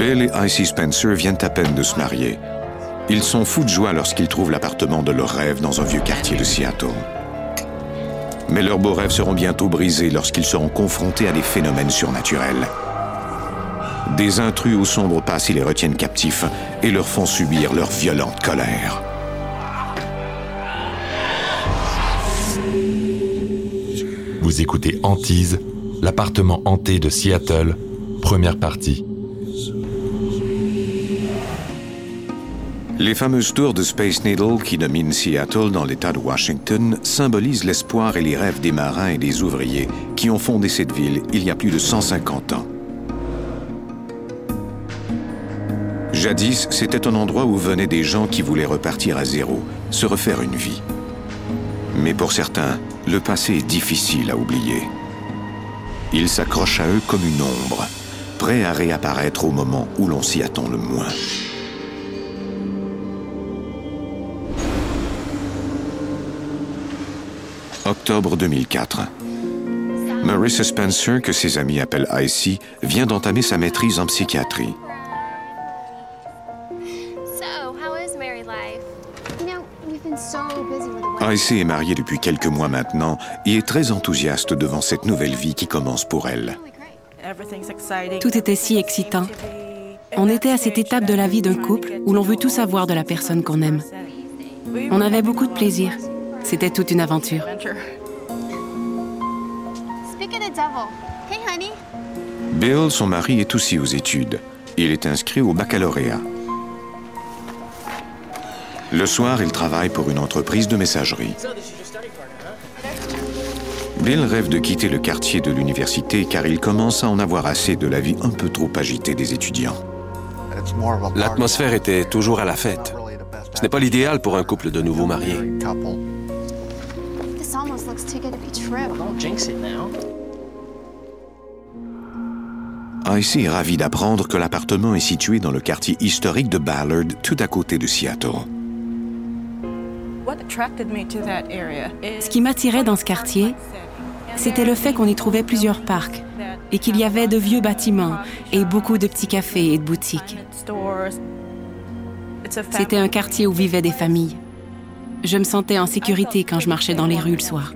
Bill et Icy Spencer viennent à peine de se marier. Ils sont fous de joie lorsqu'ils trouvent l'appartement de leur rêve dans un vieux quartier de Seattle. Mais leurs beaux rêves seront bientôt brisés lorsqu'ils seront confrontés à des phénomènes surnaturels. Des intrus au sombre passé les retiennent captifs et leur font subir leur violente colère. Vous écoutez Antise, l'appartement hanté de Seattle, première partie. Les fameuses tours de Space Needle qui dominent Seattle dans l'État de Washington symbolisent l'espoir et les rêves des marins et des ouvriers qui ont fondé cette ville il y a plus de 150 ans. Jadis, c'était un endroit où venaient des gens qui voulaient repartir à zéro, se refaire une vie. Mais pour certains, le passé est difficile à oublier. Ils s'accrochent à eux comme une ombre, prêts à réapparaître au moment où l'on s'y attend le moins. Octobre 2004. Marissa Spencer, que ses amis appellent Icy, vient d'entamer sa maîtrise en psychiatrie. Icy est mariée depuis quelques mois maintenant et est très enthousiaste devant cette nouvelle vie qui commence pour elle. Tout était si excitant. On était à cette étape de la vie d'un couple où l'on veut tout savoir de la personne qu'on aime. On avait beaucoup de plaisir. C'était toute une aventure. Bill, son mari, est aussi aux études. Il est inscrit au baccalauréat. Le soir, il travaille pour une entreprise de messagerie. Bill rêve de quitter le quartier de l'université car il commence à en avoir assez de la vie un peu trop agitée des étudiants. L'atmosphère était toujours à la fête. Ce n'est pas l'idéal pour un couple de nouveaux mariés. Icy est ravi d'apprendre que l'appartement est situé dans le quartier historique de Ballard, tout à côté de Seattle. Ce qui m'attirait dans ce quartier, c'était le fait qu'on y trouvait plusieurs parcs et qu'il y avait de vieux bâtiments et beaucoup de petits cafés et de boutiques. C'était un quartier où vivaient des familles. Je me sentais en sécurité quand je marchais dans les rues le soir.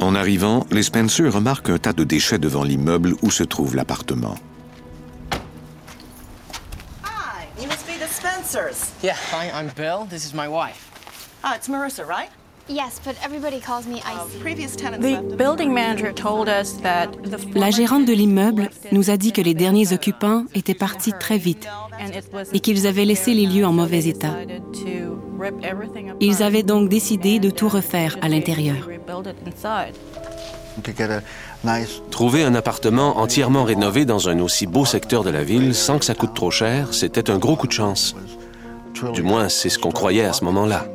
En arrivant, les Spencer remarquent un tas de déchets devant l'immeuble où se trouve l'appartement. Hi, you must be the Spencers. Yeah, hi, I'm Bill. This is my wife. Ah, it's Marissa, right? Yes, but everybody calls me Icy. Previous tenants The left. building manager told us that the La gérante de l'immeuble nous a dit que les derniers occupants étaient partis très vite et qu'ils avaient laissé les lieux en mauvais état. Ils avaient donc décidé de tout refaire à l'intérieur. Trouver un appartement entièrement rénové dans un aussi beau secteur de la ville sans que ça coûte trop cher, c'était un gros coup de chance. Du moins, c'est ce qu'on croyait à ce moment-là.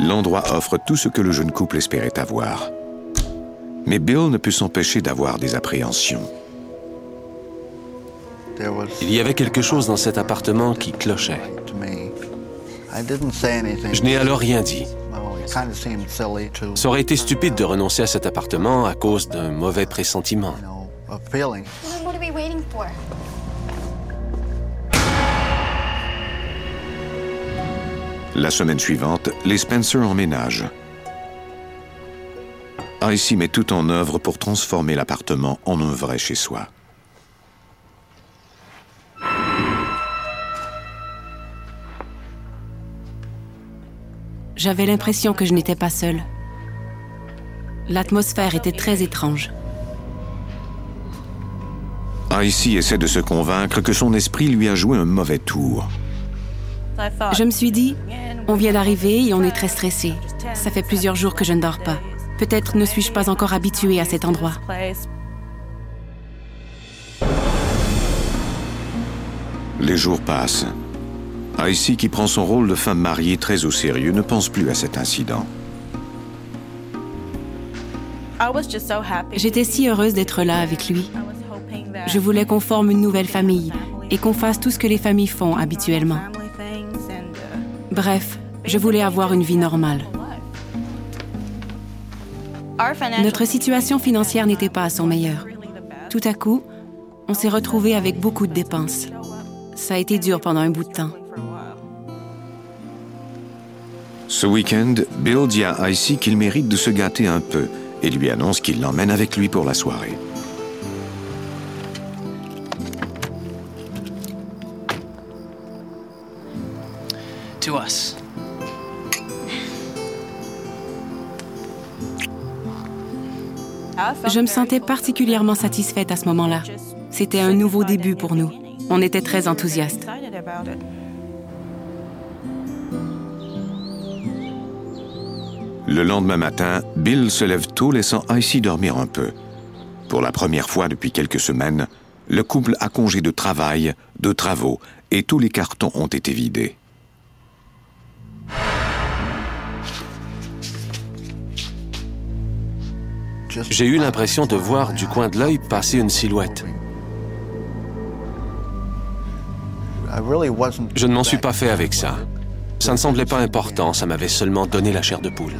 L'endroit offre tout ce que le jeune couple espérait avoir. Mais Bill ne put s'empêcher d'avoir des appréhensions. Il y avait quelque chose dans cet appartement qui clochait. Je n'ai alors rien dit. Ça aurait été stupide de renoncer à cet appartement à cause d'un mauvais pressentiment. La semaine suivante, les Spencer emménagent. Icy met tout en œuvre pour transformer l'appartement en un vrai chez soi. J'avais l'impression que je n'étais pas seule. L'atmosphère était très étrange. Icy essaie de se convaincre que son esprit lui a joué un mauvais tour. Je me suis dit, on vient d'arriver et on est très stressé. Ça fait plusieurs jours que je ne dors pas. Peut-être ne suis-je pas encore habituée à cet endroit. Les jours passent. Icy, qui prend son rôle de femme mariée très au sérieux, ne pense plus à cet incident. J'étais si heureuse d'être là avec lui. Je voulais qu'on forme une nouvelle famille et qu'on fasse tout ce que les familles font habituellement. Bref, je voulais avoir une vie normale. Notre situation financière n'était pas à son meilleur. Tout à coup, on s'est retrouvé avec beaucoup de dépenses. Ça a été dur pendant un bout de temps. Ce week-end, Bill dit à Icy qu'il mérite de se gâter un peu et lui annonce qu'il l'emmène avec lui pour la soirée. To us. Je me sentais particulièrement satisfaite à ce moment-là. C'était un nouveau début pour nous. On était très enthousiastes. Le lendemain matin, Bill se lève tôt laissant Icy dormir un peu. Pour la première fois depuis quelques semaines, le couple a congé de travail, de travaux, et tous les cartons ont été vidés. J'ai eu l'impression de voir du coin de l'œil passer une silhouette. Je ne m'en suis pas fait avec ça. Ça ne semblait pas important, ça m'avait seulement donné la chair de poule.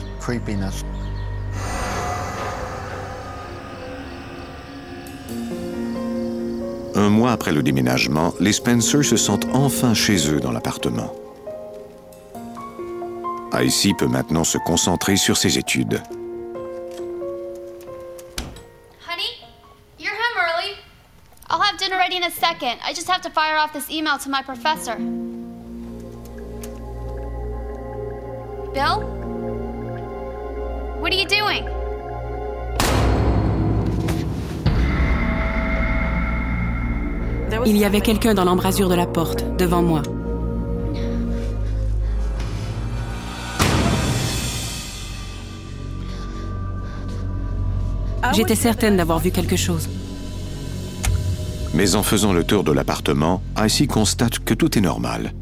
Un mois après le déménagement, les Spencer se sentent enfin chez eux dans l'appartement. Icy peut maintenant se concentrer sur ses études. I just have to fire off this email to my professor. Bill? What are you doing? Il y avait quelqu'un dans l'embrasure de la porte, devant moi. J'étais certaine d'avoir vu quelque chose. Mais en faisant le tour de l'appartement, Icy constate que tout est normal.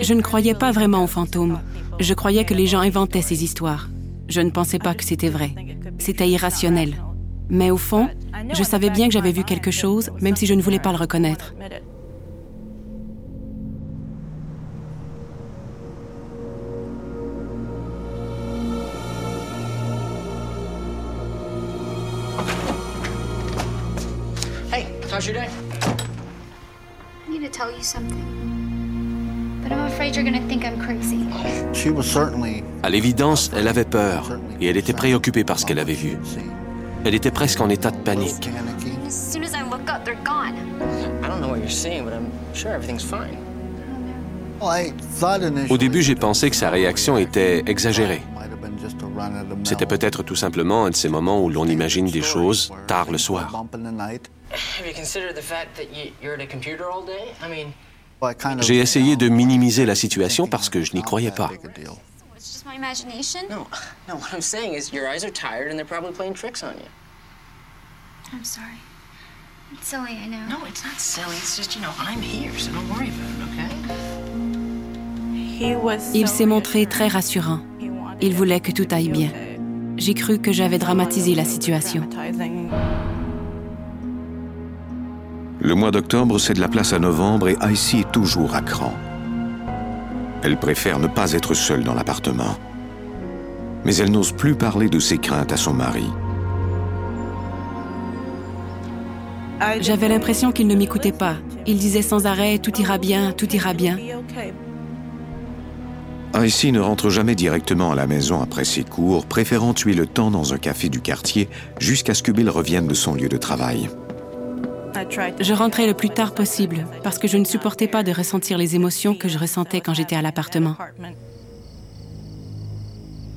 Je ne croyais pas vraiment aux fantômes. Je croyais que les gens inventaient ces histoires. Je ne pensais pas que c'était vrai. C'était irrationnel. Mais au fond, je savais bien que j'avais vu quelque chose, même si je ne voulais pas le reconnaître. Your day? I need to tell you something. But I'm afraid you're gonna think I'm crazy. She was certainly À l'évidence, elle avait peur et elle était préoccupée par ce qu'elle avait vu. Elle était presque en état de panique. panicky. As soon as I look up, they're gone. I don't know what you're seeing, but I'm sure everything's fine. Well, I thought initially Au début, j'ai pensé que sa réaction était exagérée. C'était peut-être tout simplement un de ces moments où l'on imagine des choses tard le soir. Bump in the night. Have you considered the fact that you, you're at a computer all day? I mean, Well, I kind of- J'ai essayé de minimiser la situation parce que je n'y croyais pas. Big a deal? It's just my imagination. no, no. What I'm saying is your eyes are tired and they're probably playing tricks on you. I'm sorry. It's silly, I know. No, it's not silly. It's just you know I'm here, so don't worry about it, okay? Il s'est montré très rassurant. Il voulait que tout aille bien. J'ai cru que j'avais dramatisé la situation. Le mois d'octobre cède la place à novembre et Icy est toujours à cran. Elle préfère ne pas être seule dans l'appartement. Mais elle n'ose plus parler de ses craintes à son mari. J'avais l'impression qu'il ne m'écoutait pas. Il disait sans arrêt Tout ira bien, tout ira bien. Icy ne rentre jamais directement à la maison après ses cours, préférant tuer le temps dans un café du quartier jusqu'à ce que Bill revienne de son lieu de travail. Je rentrais le plus tard possible parce que je ne supportais pas de ressentir les émotions que je ressentais quand j'étais à l'appartement.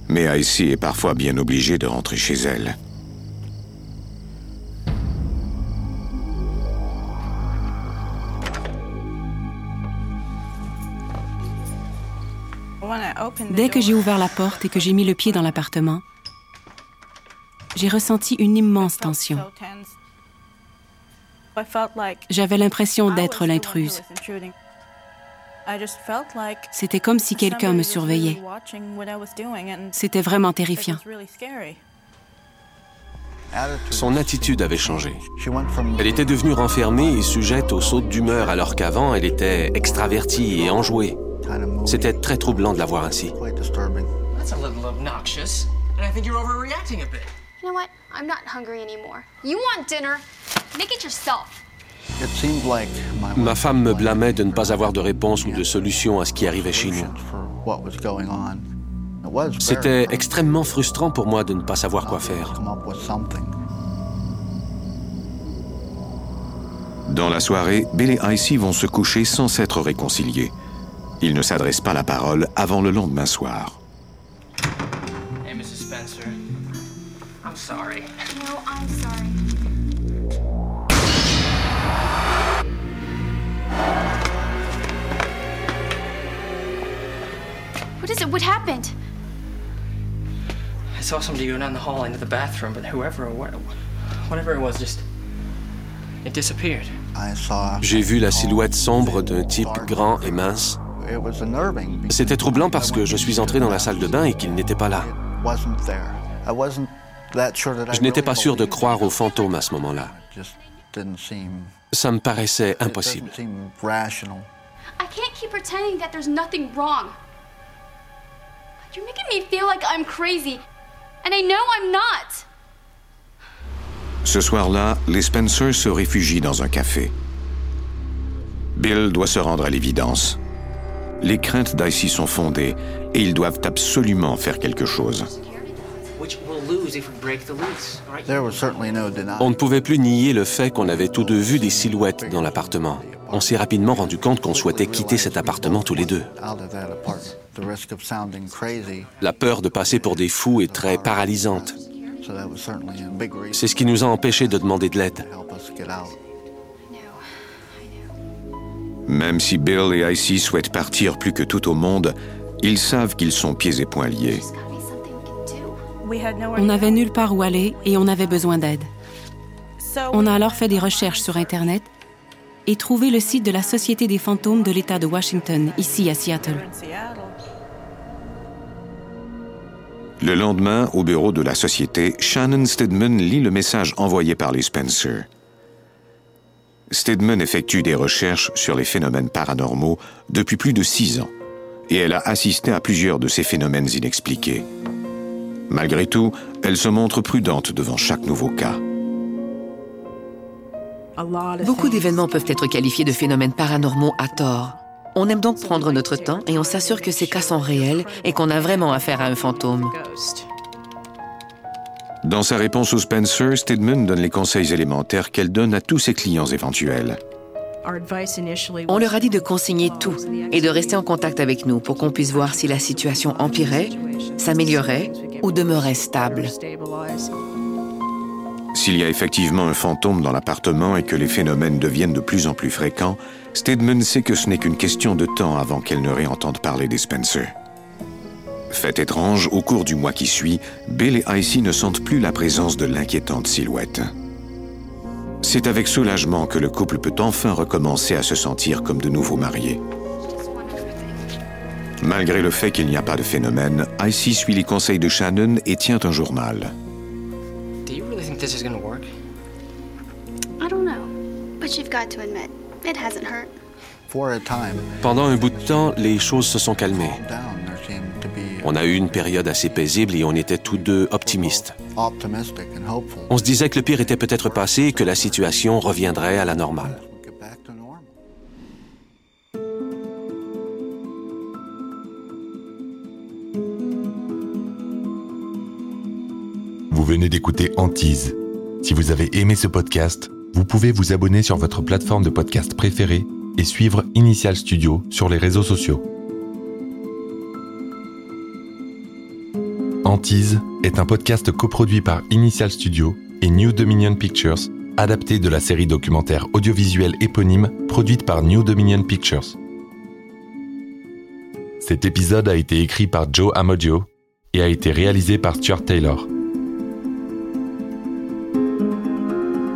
Mais Icy est parfois bien obligée de rentrer chez elle. Dès que j'ai ouvert la porte et que j'ai mis le pied dans l'appartement, j'ai ressenti une immense tension. J'avais l'impression d'être l'intruse. C'était comme si quelqu'un me surveillait. C'était vraiment terrifiant. Son attitude avait changé. Elle était devenue renfermée et sujette aux sautes d'humeur alors qu'avant elle était extravertie et enjouée. C'était très troublant de la voir ainsi. You know what? I'm not hungry anymore. You want dinner? Make it yourself. It seemed like my Ma femme me blâmait de ne pas avoir de réponse ou de solution à ce qui arrivait chez nous. solutions for what was going on. It was very C'était extrêmement frustrant pour moi de ne pas savoir quoi to faire. Dans la soirée, Bill et Icy vont se coucher sans s'être réconciliés. Ils ne s'adressent pas la parole avant le lendemain soir. It? What happened? I saw somebody go down the hall into the bathroom, but whoever or what, whatever it was just. It disappeared. I saw J'ai vu la silhouette sombre d'un type grand et mince. C'était troublant parce que je suis entré dans la salle de bain et qu'il n'était pas là. Je n'étais pas sûr de croire aux fantômes à ce moment-là. Ça me paraissait it impossible. I can't keep pretending that there's nothing wrong. You're making me feel like I'm crazy. And I know I'm not. Ce soir-là, les Spencer se réfugient dans un café. Bill doit se rendre à l'évidence. Les craintes d'Icy sont fondées et ils doivent absolument faire quelque chose. On ne pouvait plus nier le fait qu'on avait tous deux vu des silhouettes dans l'appartement. On s'est rapidement rendu compte qu'on souhaitait quitter cet appartement tous les deux. out of that apartment. The risk of sounding crazy, La peur de passer pour des fous est très paralysante. so that was certainly a big reason C'est ce qui nous a empêchés de demander de l'aide. Même si Bill et Icy souhaitent partir plus que tout au monde, ils savent qu'ils sont pieds et poings liés. On n'avait nulle part où aller et on avait besoin d'aide. On a alors fait des recherches sur Internet et trouvé le site de la Société des fantômes de l'État de Washington, ici à Seattle. Le lendemain, au bureau de la société, Shannon Stedman lit le message envoyé par les Spencer. Stedman effectue des recherches sur les phénomènes paranormaux depuis plus de six ans, et elle a assisté à plusieurs de ces phénomènes inexpliqués. Malgré tout, elle se montre prudente devant chaque nouveau cas. Beaucoup d'événements peuvent être qualifiés de phénomènes paranormaux à tort. On aime donc prendre notre temps et on s'assure que ces cas sont réels et qu'on a vraiment affaire à un fantôme. Dans sa réponse aux Spencer, Stedman donne les conseils élémentaires qu'elle donne à tous ses clients éventuels. On leur a dit de consigner tout et de rester en contact avec nous pour qu'on puisse voir si la situation empirait, s'améliorait ou demeurait stable. S'il y a effectivement un fantôme dans l'appartement et que les phénomènes deviennent de plus en plus fréquents, Stedman sait que ce n'est qu'une question de temps avant qu'elle ne réentende parler des Spencer. Fait étrange, au cours du mois qui suit, Bill et Icy ne sentent plus la présence de l'inquiétante silhouette. C'est avec soulagement que le couple peut enfin recommencer à se sentir comme de nouveaux mariés. Malgré le fait qu'il n'y a pas de phénomène, Icy suit les conseils de Shannon et tient un journal. Do you really think this is gonna work? I don't know. But you've got to admit, it hasn't hurt. For a time, Pendant un bout de temps, les choses se sont calmées. On a eu une période assez paisible et on était tous deux optimistes. optimistic and hopeful. On se disait que le pire était peut-être passé et que la situation reviendrait à la normale. Venez d'écouter Antise. Si vous avez aimé ce podcast, vous pouvez vous abonner sur votre plateforme de podcast préférée et suivre Initial Studio sur les réseaux sociaux. Antise est un podcast coproduit par Initial Studio et New Dominion Pictures, adapté de la série documentaire audiovisuelle éponyme produite par New Dominion Pictures. Cet épisode a été écrit par Joe Amodio et a été réalisé par Stuart Taylor.